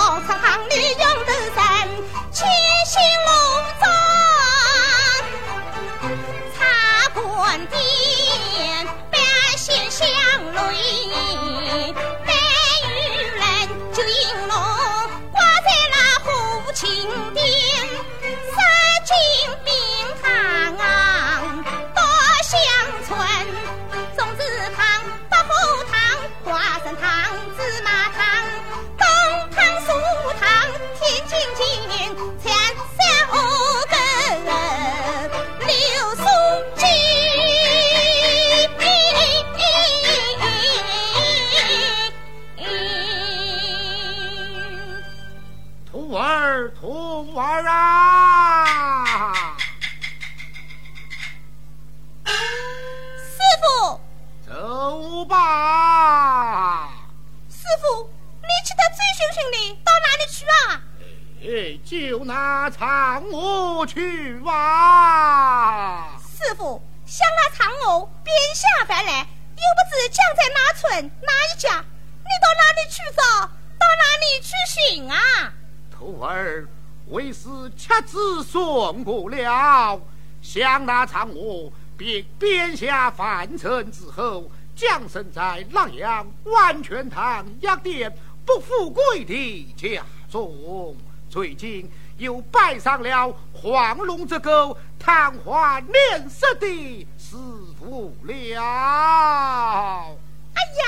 就去吧。师傅，想拿苍鹅边下凡来，又不知降在哪村哪一家，你到哪里去找？到哪里去寻啊？徒儿为师恰子送不了，想那嫦娥便边下凡尘之后，降生在洛阳万全堂药店不富贵的家中。最近又拜上了黄龙这个贪花恋色的师傅了。哎呀，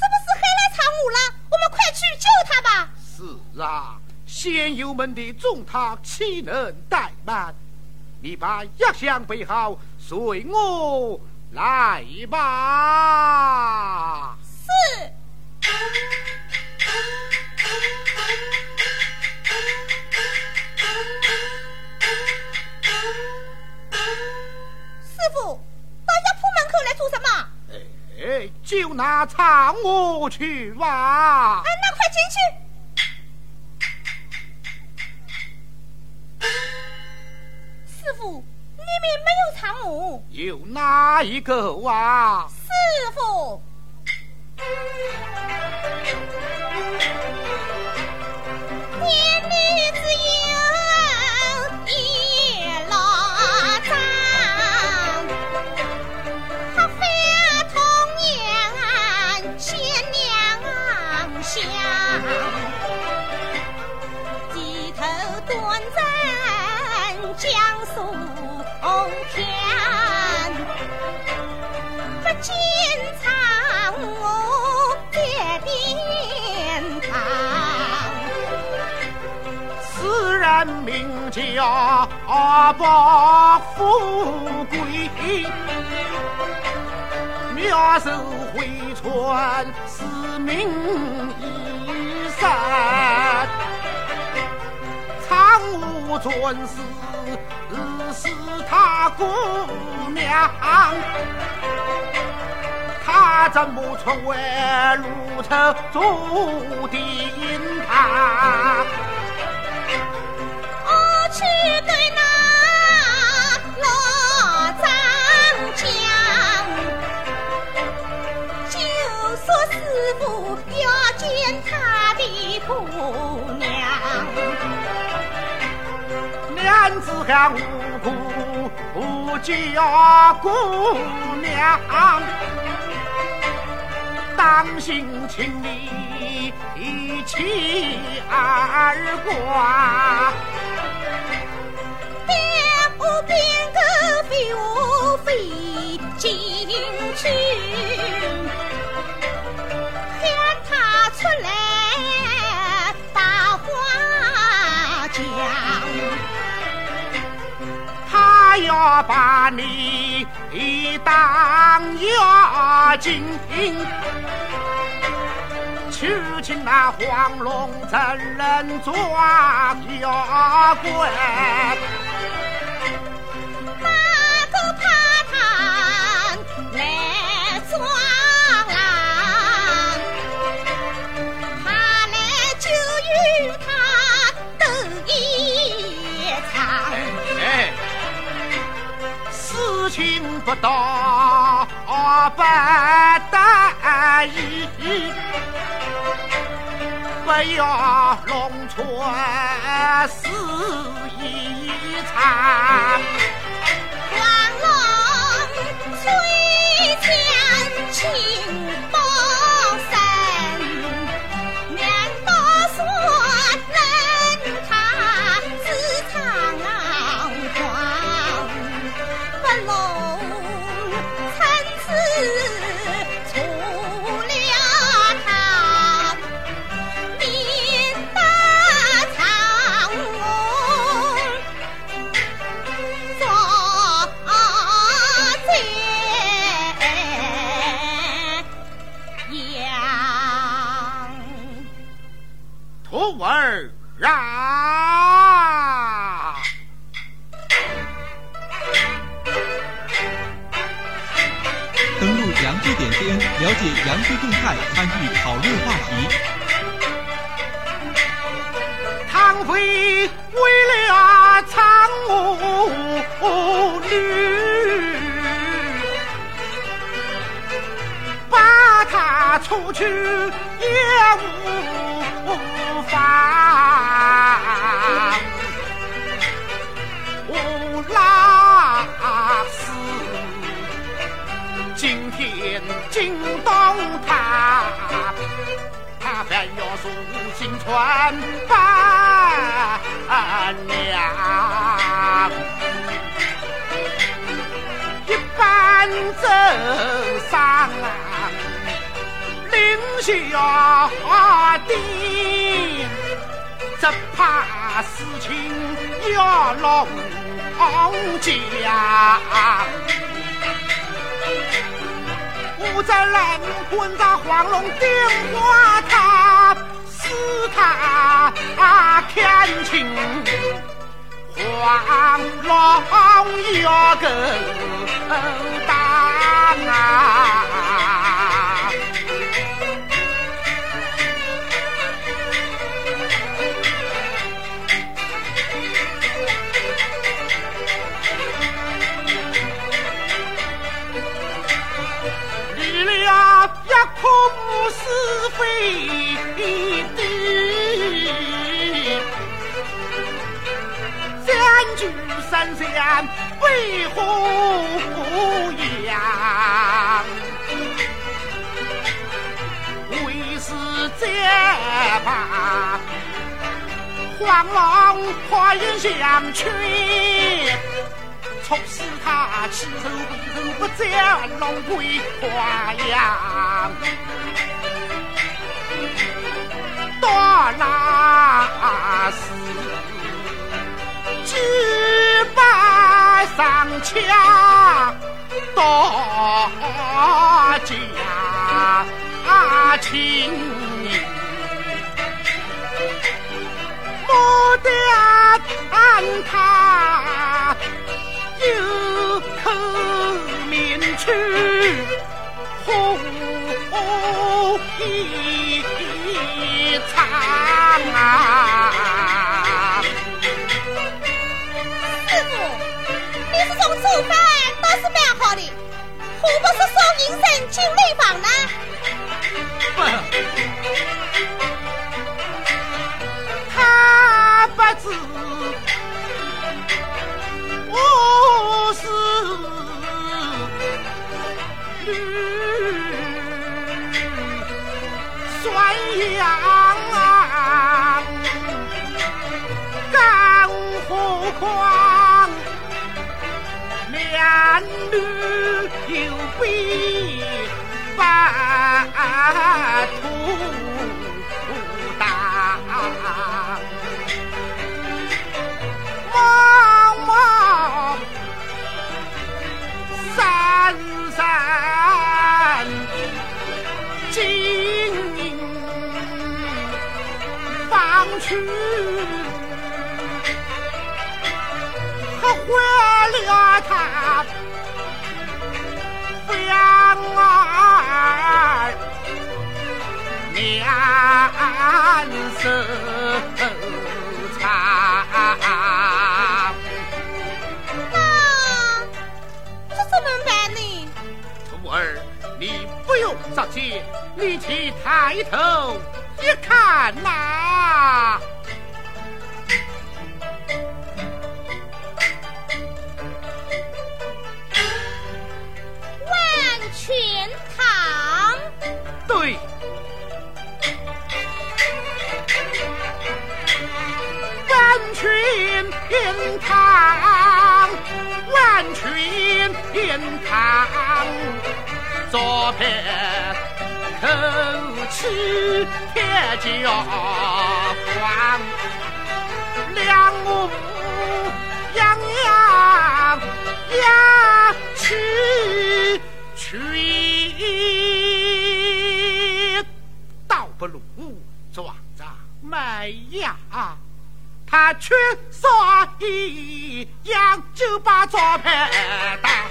这不是黑来藏我了？我们快去救他吧！是啊，仙友们的重他岂能怠慢？你把药箱备好，随我来吧。是。就拿苍鹅去吧。哎，那快进去。师傅，里面没有苍鹅。有哪一个啊？师傅。家把富贵，妙手回春，使命一生。苍梧尊师是他姑娘，他怎么成为如此注定他？子喊无辜不叫姑娘，当心请你妻儿挂。我变个飞蛾飞进去，喊他出来要把你当妖精。娶亲那黄龙真人抓妖怪。不到不得已，不要弄错死一场。黄龙虽强情不解杨居动态，参与讨论话题。唐飞为了苍梧女，把他出去也无妨。无拉斯，天。惊动他，他便要送新传伴娘，一般走上凌霄殿，只怕事情要弄僵。我在蓝魂在黄龙电话塔，使他看清黄龙要够大！三相为何样？为是这般，黄龙花言相劝。促使他弃守为守，不将龙归华阳。到那时，上枪，到家亲，莫得安他。有口名去，红衣长啊！做饭倒是蛮好的，何不是送银身进内房呢？他不知。我是女酸阳，更何况男女有比半途大。山金去，可坏了他两儿面色苍。那这怎么办呢？徒儿，你不用着急，你去抬头一看呐、堂，左边口气铁脚光，两目洋洋呀去去，倒不如壮着麦芽。他缺少一样，就把招牌。打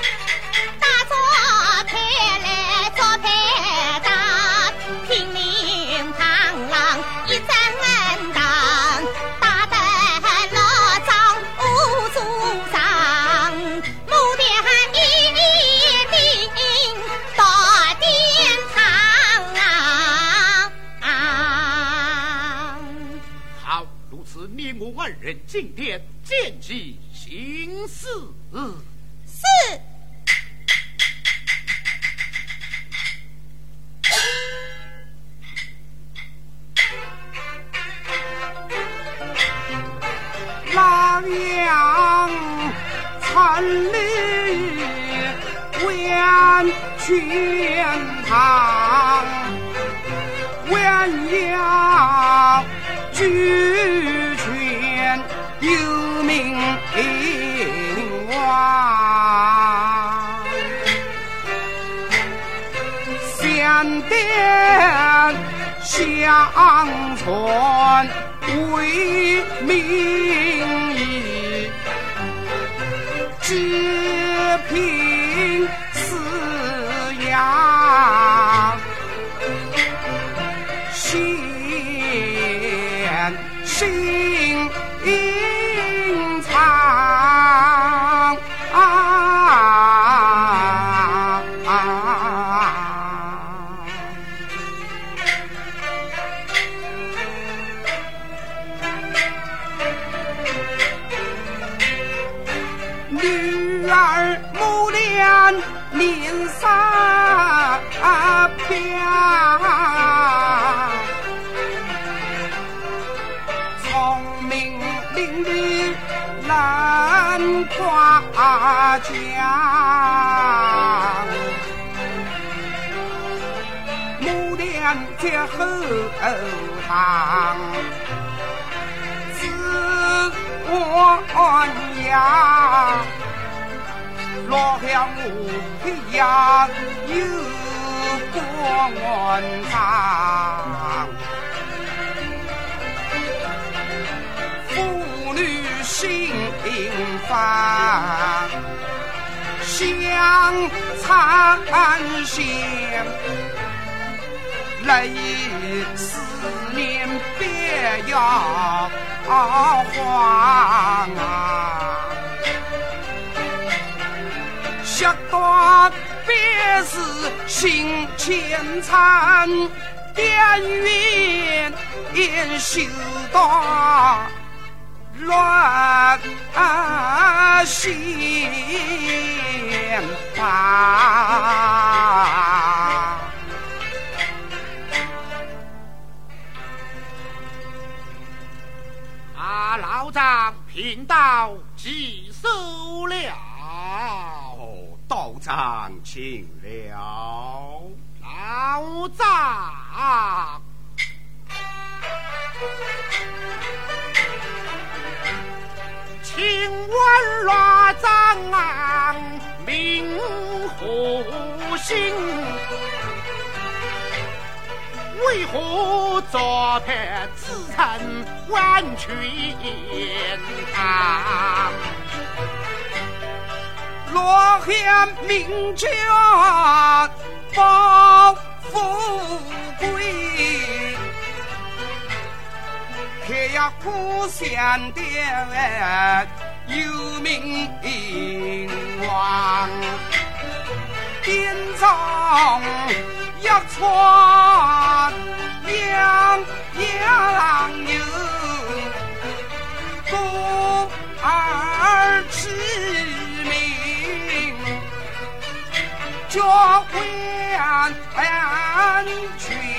我二人进殿见机行事。是。相传为民。夸奖。母脸在后堂，自我呀。老向我黑呀有光长，妇女心平凡，相残线，泪思念别要慌啊。下段便是心牵缠，边缘也修到乱心房。啊，老张贫道记收了。道长请了。老张，请问老张名何姓？为何遭判自称完全啊？落下名家报富却要故乡的有名望，典藏要传扬扬有故儿之名，叫万全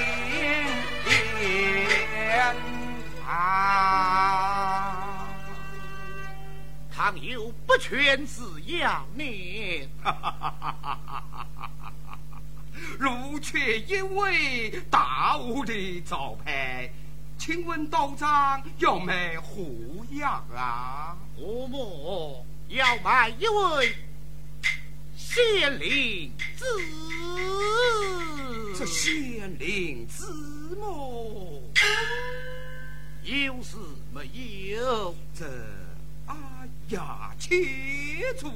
倘有不全之要念，如缺一位大武的招牌，请问道长有没胡样啊？我么要买一位县令子。这县令子么？有事没有？这哎呀，切楚！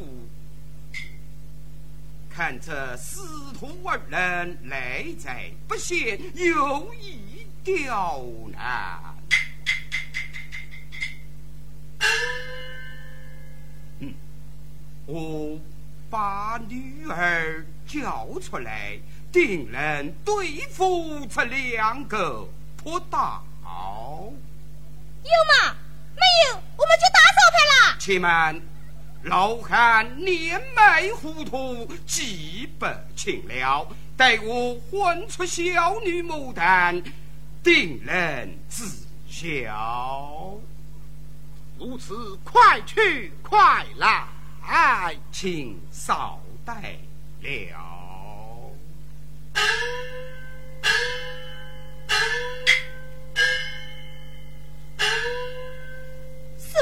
看这师徒二人来在不显，有意刁难。嗯，我把女儿叫出来，定能对付这两个泼大。有吗？没有，我们就打招牌了。且慢，老汉年迈糊涂，记不清了。待我唤出小女牡丹，定能知晓。如此，快去快来，请稍待了。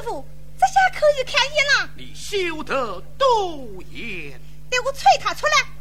傅，这下可以看见了。你休得多言。待我催他出来。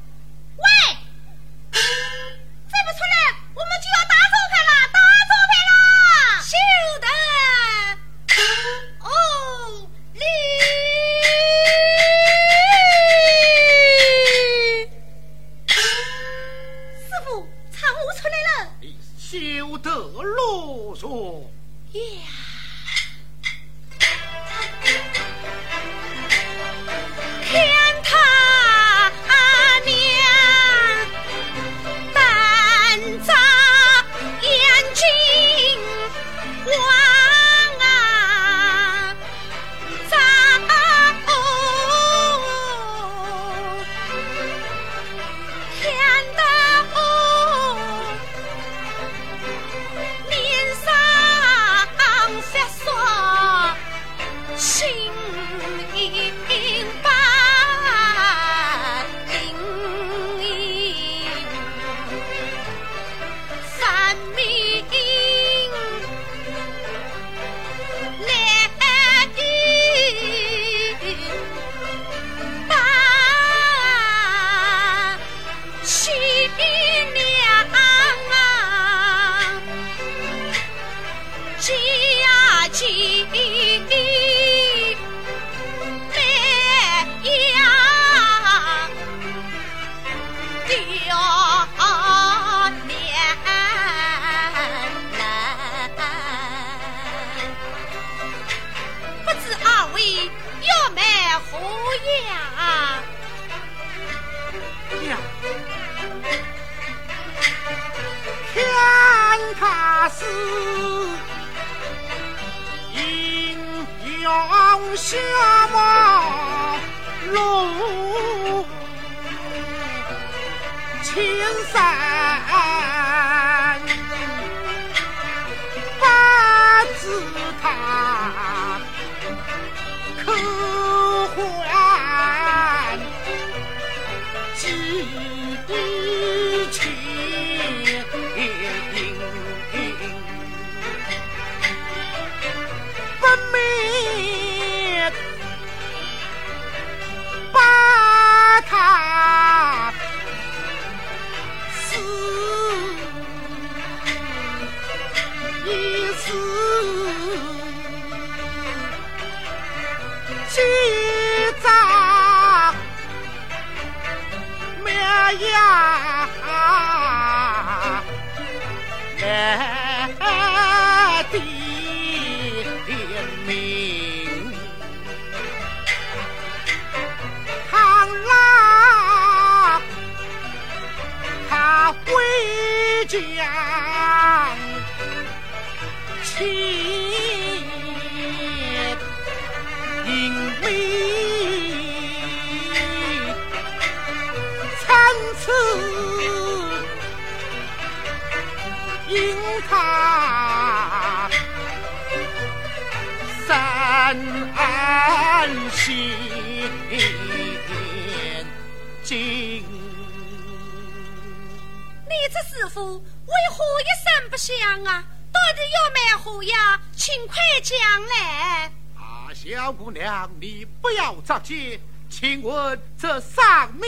要着急，请问这上面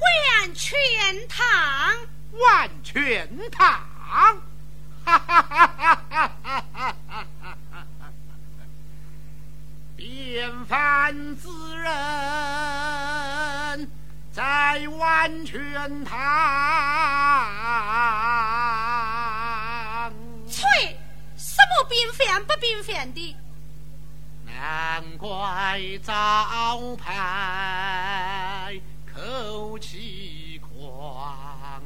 万全堂，万全堂，哈哈哈哈哈哈哈哈哈！便凡之人在万全堂。吹，什么平凡不平凡的？难怪招牌口气狂，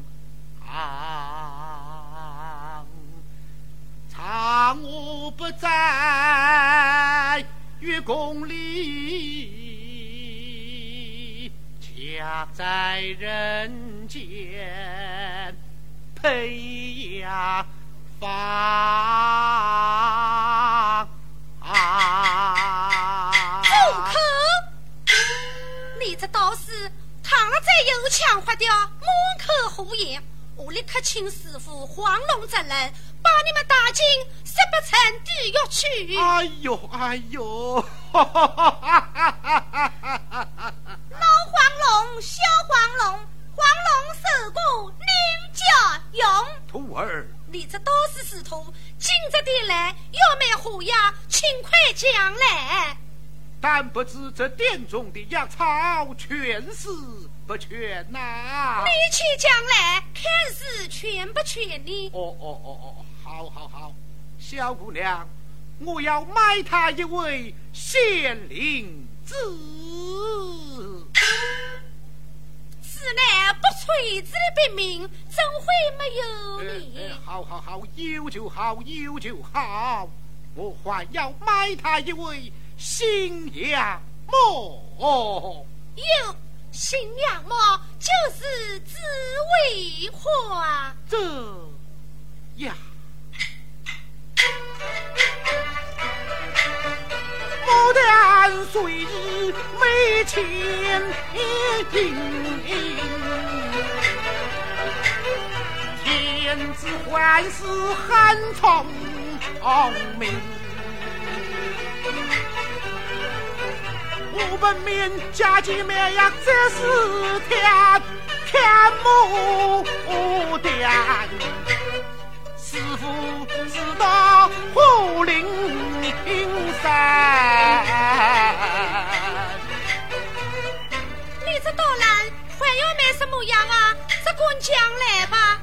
常我不在月宫里，家在人间培养房。道士躺了再有腔滑调，满口胡言！我立刻请师傅黄龙真人，把你们打进十八层地狱去！哎呦哎呦！老黄龙，小黄龙，黄龙受过女家用。徒儿，你这都是师徒，今日的来要买何呀？请快讲来！但不知这殿中的药草全是不全呐、你去将来，看是全不全呢？哦哦哦哦，好好好，小姑娘，我要买他一位仙灵子。此乃不垂子的笔名，怎会没有呃呢？呃好好好，有就好，有就好，我还要买他一位新娘母。哟新娘貌，就是紫薇花。这呀，牡丹虽美千金，天子还是很聪明。我本命家境绵阳，这是天天母殿。师傅知道虎灵山，你这刀郎还要买什么样啊？只管讲来吧。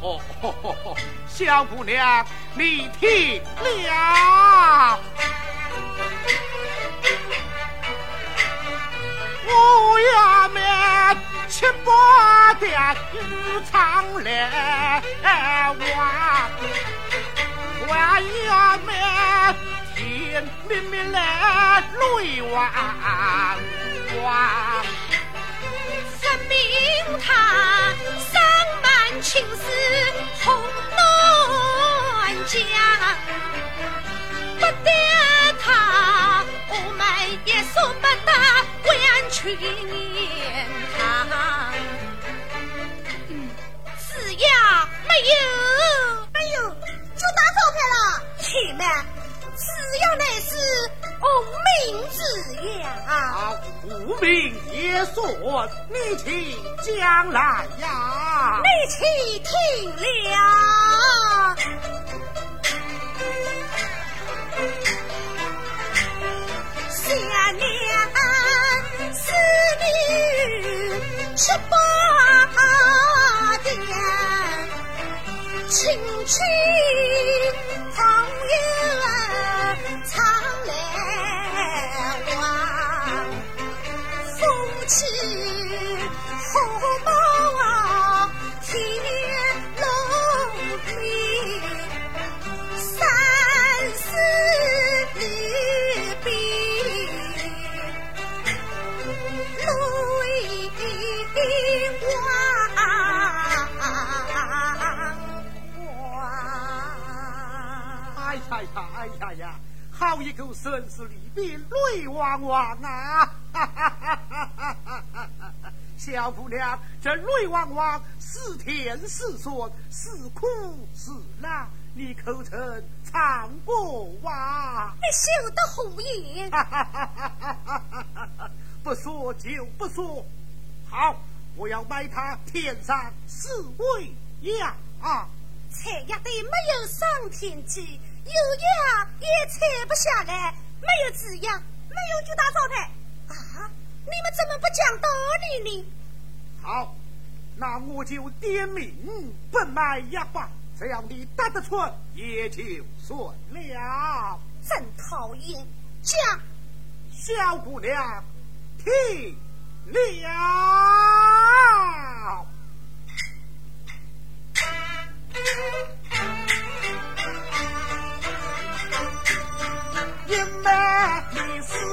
哦吼吼吼，小姑娘，你听了。我要买七八点鱼肠来玩，还要买甜蜜蜜来泪汪汪。分明他上满青丝红暖江，不得他，我们也说誓言堂，誓言没有没有，就打招牌了。且慢，誓言乃是无名之言啊！无名也算，你去将来呀，你去听了。七八点，轻轻一个生死离别泪汪汪啊！小姑娘，这泪汪汪是甜是酸，是苦是辣，你可曾尝过哇？你休得胡言！不说就不说，好，我要买他天上四位呀啊！采压的没有上天机，有压也采不下来，没有滋养，没有巨大招牌啊！你们怎么不讲道理呢？好，那我就点名不卖压吧，只要你答得出，也就算了。真讨厌！讲，小姑娘，听了。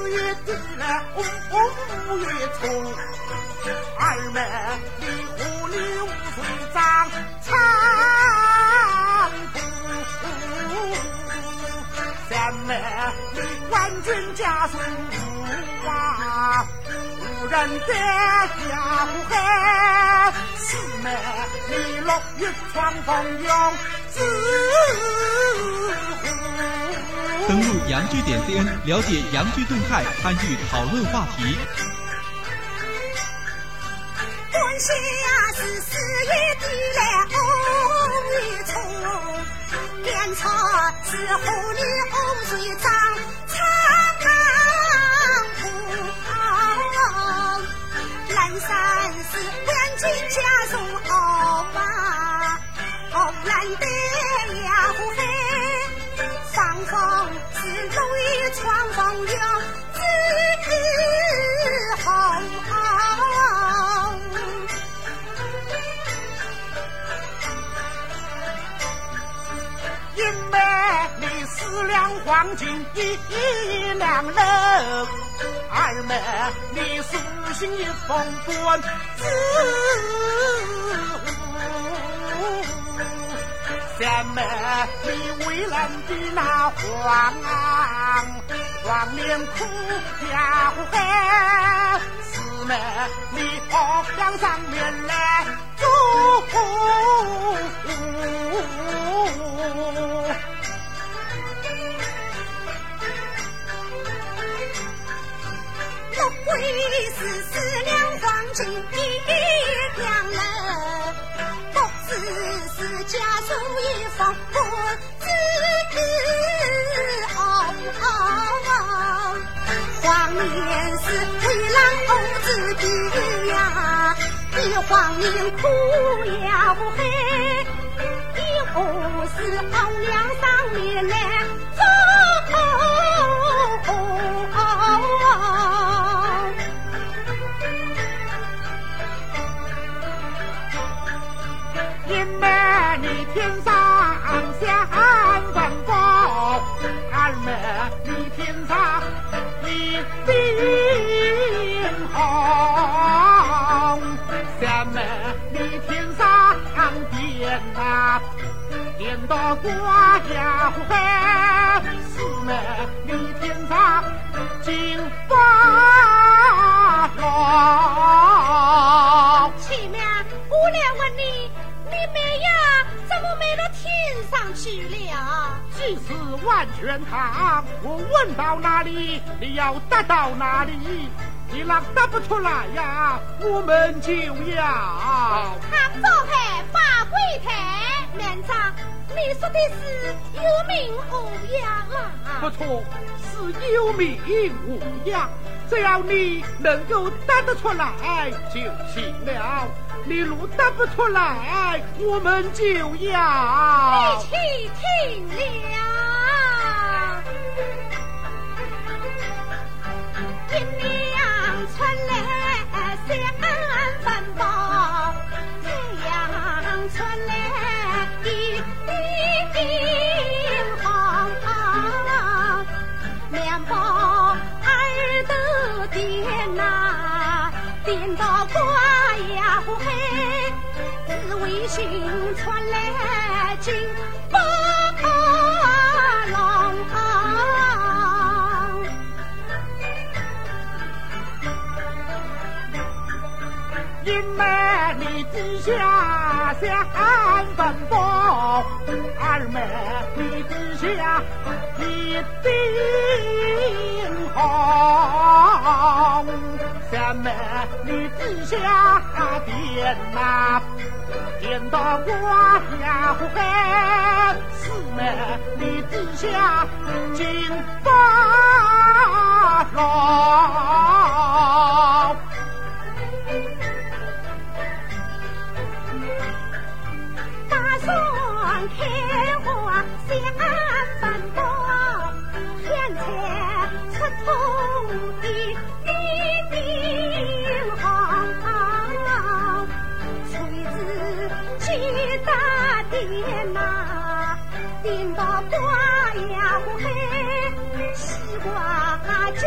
你事业低了，五月初；二妹，你狐狸五岁长长不；三妹，你官军家属啊，无人得家不黑；四妹，你六月闯风涌自登录洋剧点 cn，了解洋剧动态，参与讨论话题。关系呀是四月底来五月初，边草是狐狸五岁长长裤，南山是官军家属哦吧，哦蓝的是泪闯风涌，自红。一妹，你四两黄金一两肉；二妹，你书信一封官自无；三妹，你为人的那黄黄脸哭呀呼嘿；四妹，你好向上面来走。六贵是四两黄金黄年是为郎儿子的呀，一黄年哭呀不嘿，一后是熬娘上面来上你顶红；三妹，你天上点呐点到瓜呀呼嘿；四妹，你天上金发龙。前面我来问你，你妹呀怎么没到天上去了？既是万全堂，我问到哪里，你要答到哪里。你若答不出来呀，我们就要唐招牌八柜台，连长，你说的是有名无样不啊！错，是有名无样。只要你能够答得出来就行了。你若答不出来，我们就要一起听了。一娘传来心出来惊不可浪荡。因为你地下想奔，二妹你地下一定好。三妹你地下点哪？见到我呀不黑，四门里地下金发老。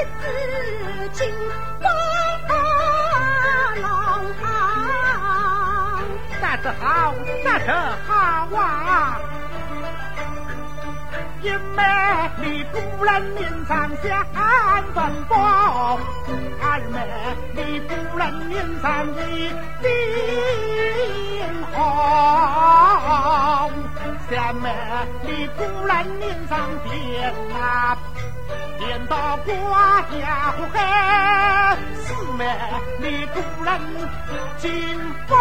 瓜橘子金光郎。那是好，那是好啊！因美丽古人面上香芬芳，二美丽古人面上一定红，三美丽古人面上点啊见到瓜呀黑，四美丽古人进发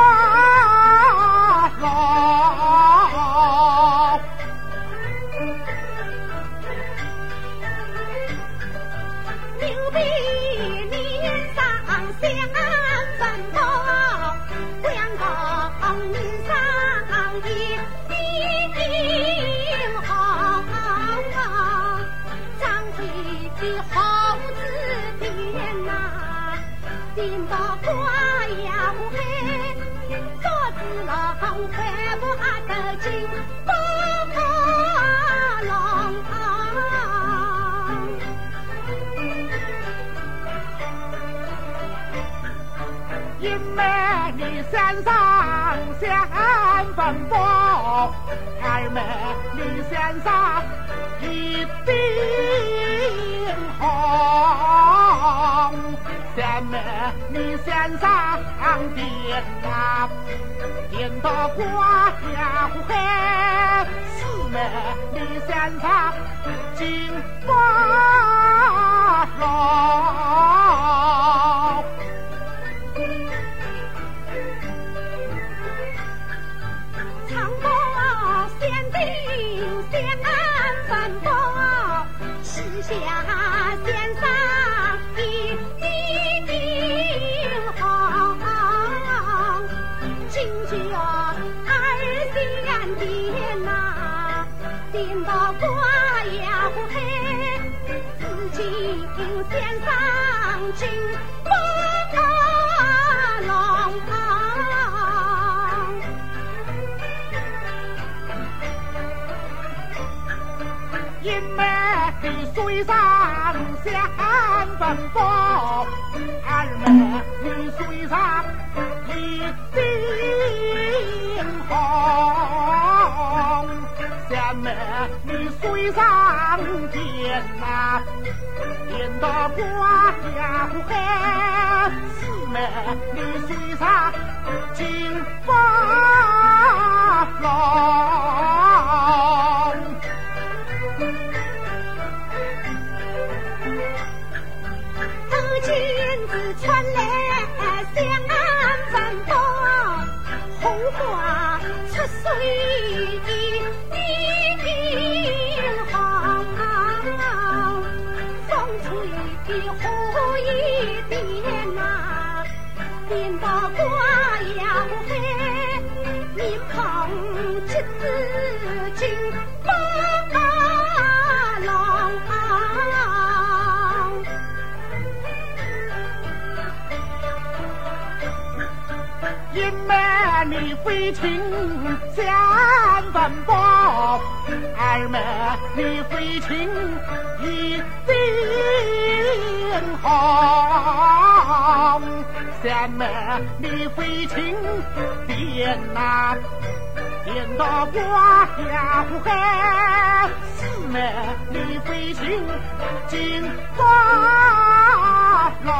老。山上香芬芳，二妹你山上一定红，三妹你山上点呐点到瓜呀黑，四妹你山上金发老。因美丽水上香芬芳，二妹你水上一定红，三美丽水上点呐点到瓜呀黑，四妹你水上金发老。情相芬芳，二美丽飞禽一定红，三美丽飞禽点呐点到瓜呀黑，四美丽飞禽金发老。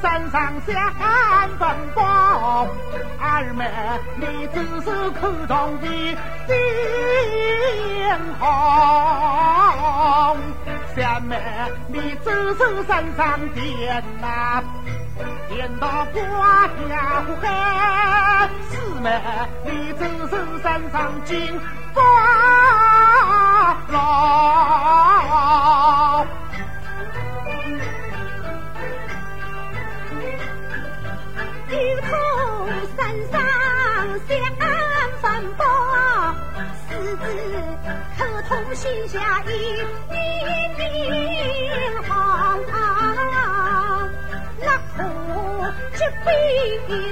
山上想奔波，二妹你只是口中的英雄，三妹你只是山上电呐，电到刮下黑，四妹你只是山上金发牢。天下一兵行，那可这被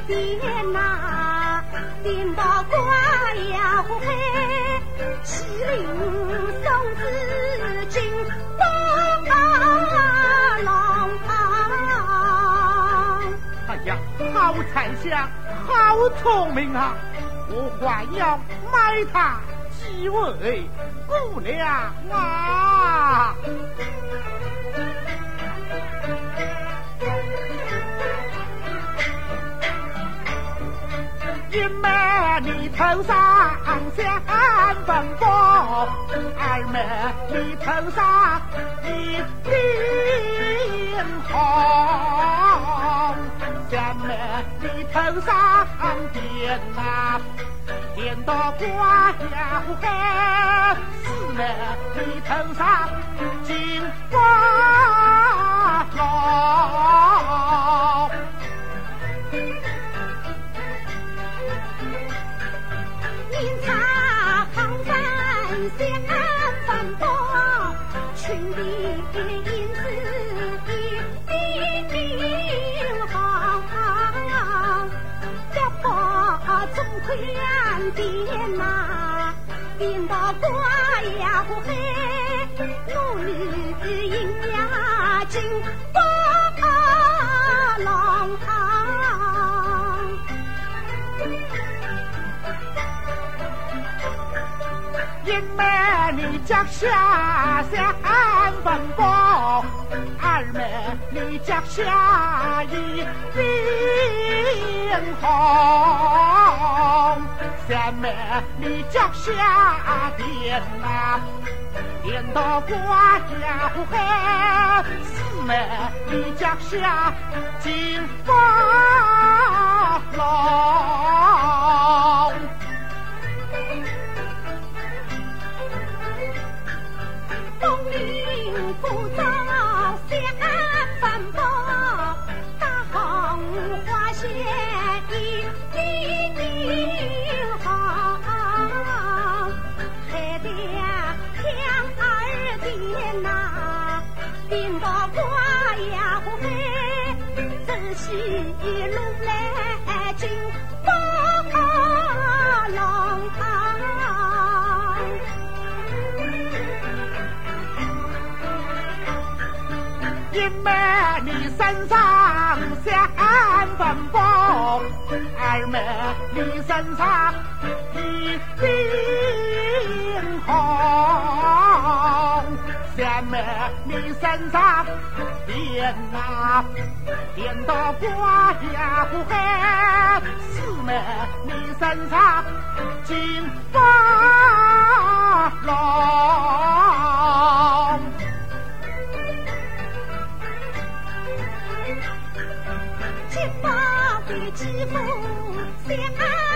点呐，点到瓜呀嘿，西陵送子进八郎。哎呀，好才香，好聪明啊！我还要买它几位。姑娘啊，一妹你头上香粉包，二妹你头上一顶红，三妹你头上点呐。见到瓜呀黑，四妹你头上金光下三分包，二妹你脚下一顶红，三妹你脚下点呐，点到瓜家黑，四妹你脚下金发郎。二妹你身上一顶红，三妹你身上点呐点到瓜呀黑，四妹你身上金发龙。几副三分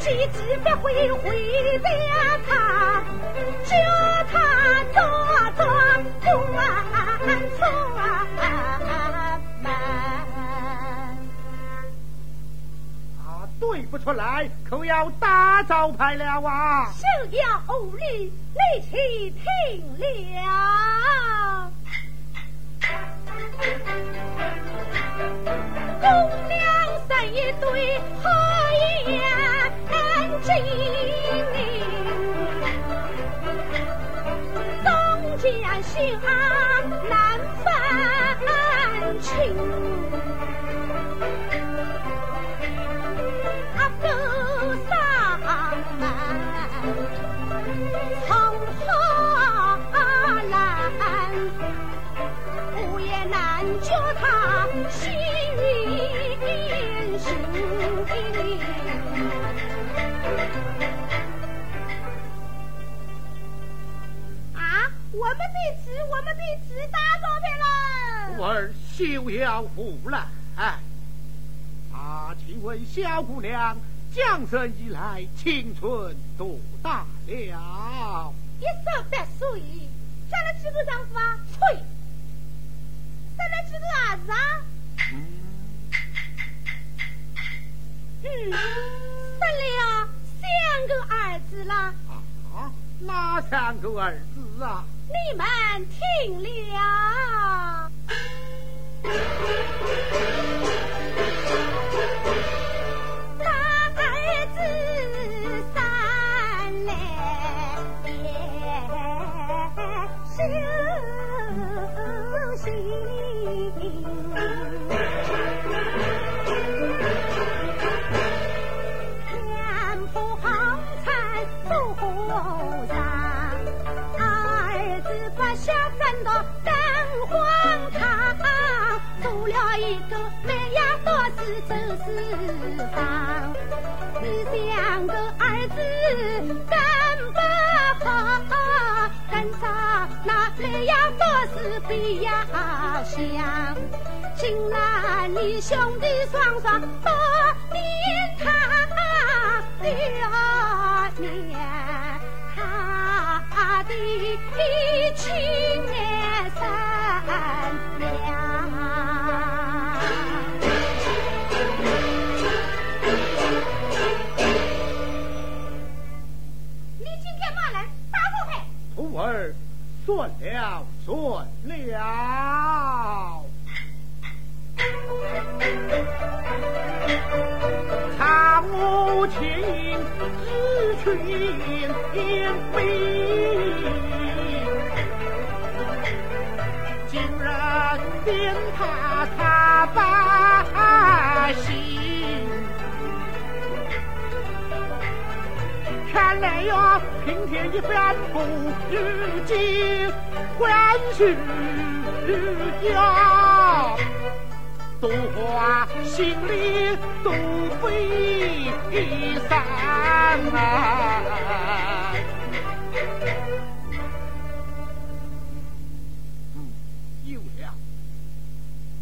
气急发挥回家他，叫他做做官错门。啊，对不出来，可要打招牌了啊！手要无力，力气停了。公娘生一对好家西啊。儿休要胡来。啊，请问小姑娘降生以来青春多大了？一十八岁，生了几个丈夫啊？吹！生了几个儿子啊？嗯，嗯，生了三个儿子了。啊，哪三个儿子啊？你们听了。大儿子三来也修天铺好你两个儿子干不好，跟上那每夜到是比呀香。今那你兄弟双双到年堂，六年他的算了。算了。他我前因知群非，今日见他他把心。看来呀，平添一番不如今欢喜呀，多花心里多悲伤啊！嗯，有了，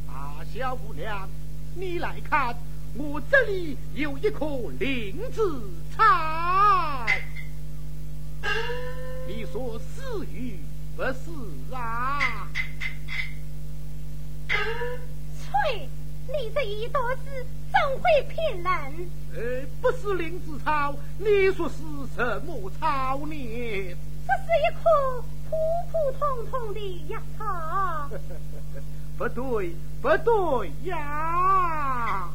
啊，小姑娘，你来看，我这里有一颗灵芝草，说是与不是啊？翠，你这一道子怎会骗人？呃，不是灵芝草，你说是什么草呢？这是一棵普普通通的野草。不对，不对呀！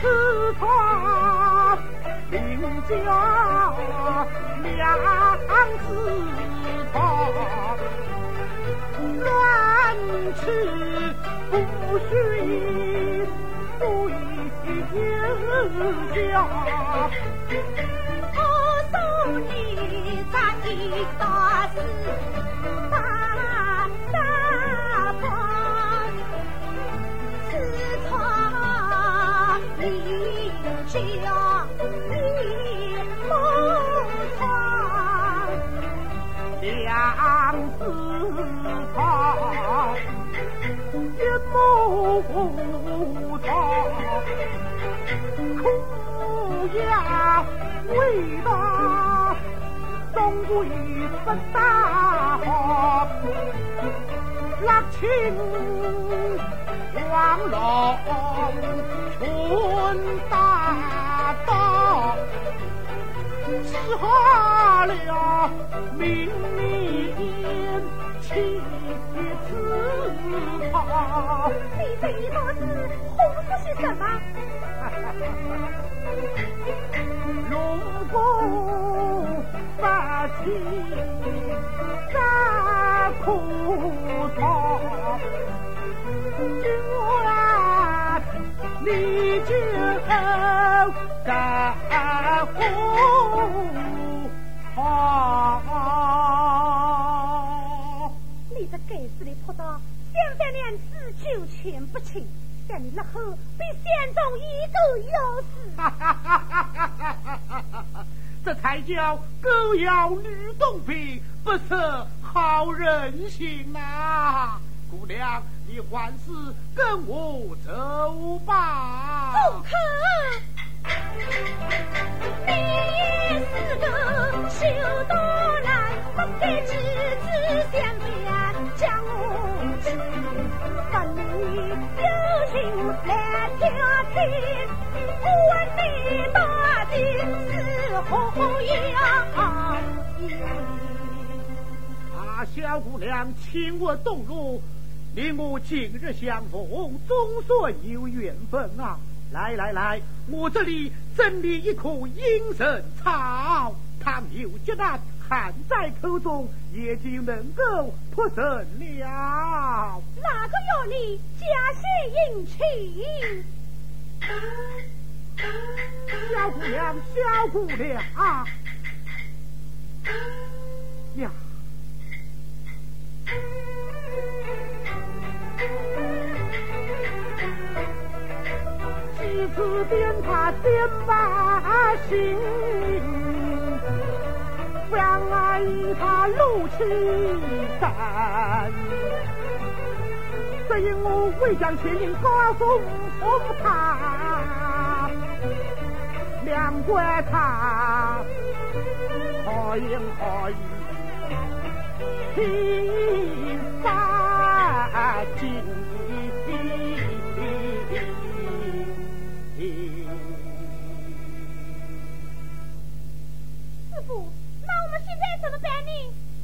此 草名叫梁子草，乱吃不许不有效。我送你咱一大事，大大方，此草名一木草，苦呀味道，总归不大好。辣青黄龙春大刀。治好了明年起你这一大字红字是什么？龙宫发起这苦草，愿你就干苦好。你这该死的破道，想想连自九全不清，让你日后比县中一个要死。这才叫狗咬吕洞宾，不识好人心呐、姑娘，你还是跟我走吧。不可！你是个修道人，不该之子相来挑剔，我问你到底是何样意？啊，小姑娘，请我动怒，你我今日相逢，总算有缘分啊！来来来，我这里赠你一棵阴神草，倘有急难，含在口中，也就能够脱身了。哪个要你假戏引亲？小姑娘，小姑娘啊！呀，几次鞭他点把心，让我与他怒气散。只因我未将前因告诉他，两怪他何言何语，心发惊。怎么办呢？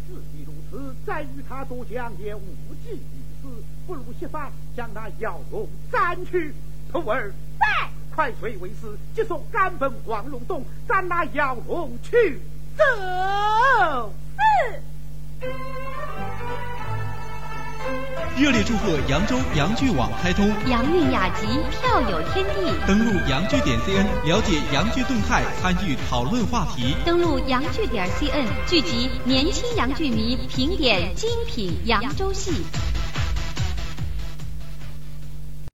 事已如此，再与他多讲也无济于事，不如设法将那妖龙斩去。徒儿，在。快随为师，即速赶奔黄龙洞，斩那妖龙去。走。是。热烈祝贺扬州扬剧网开通，扬韵雅集，票友天地。登录扬剧点 cn 了解扬剧动态，参与讨论话题。登录扬剧点 cn，聚集年轻扬剧迷，评点精品扬州戏。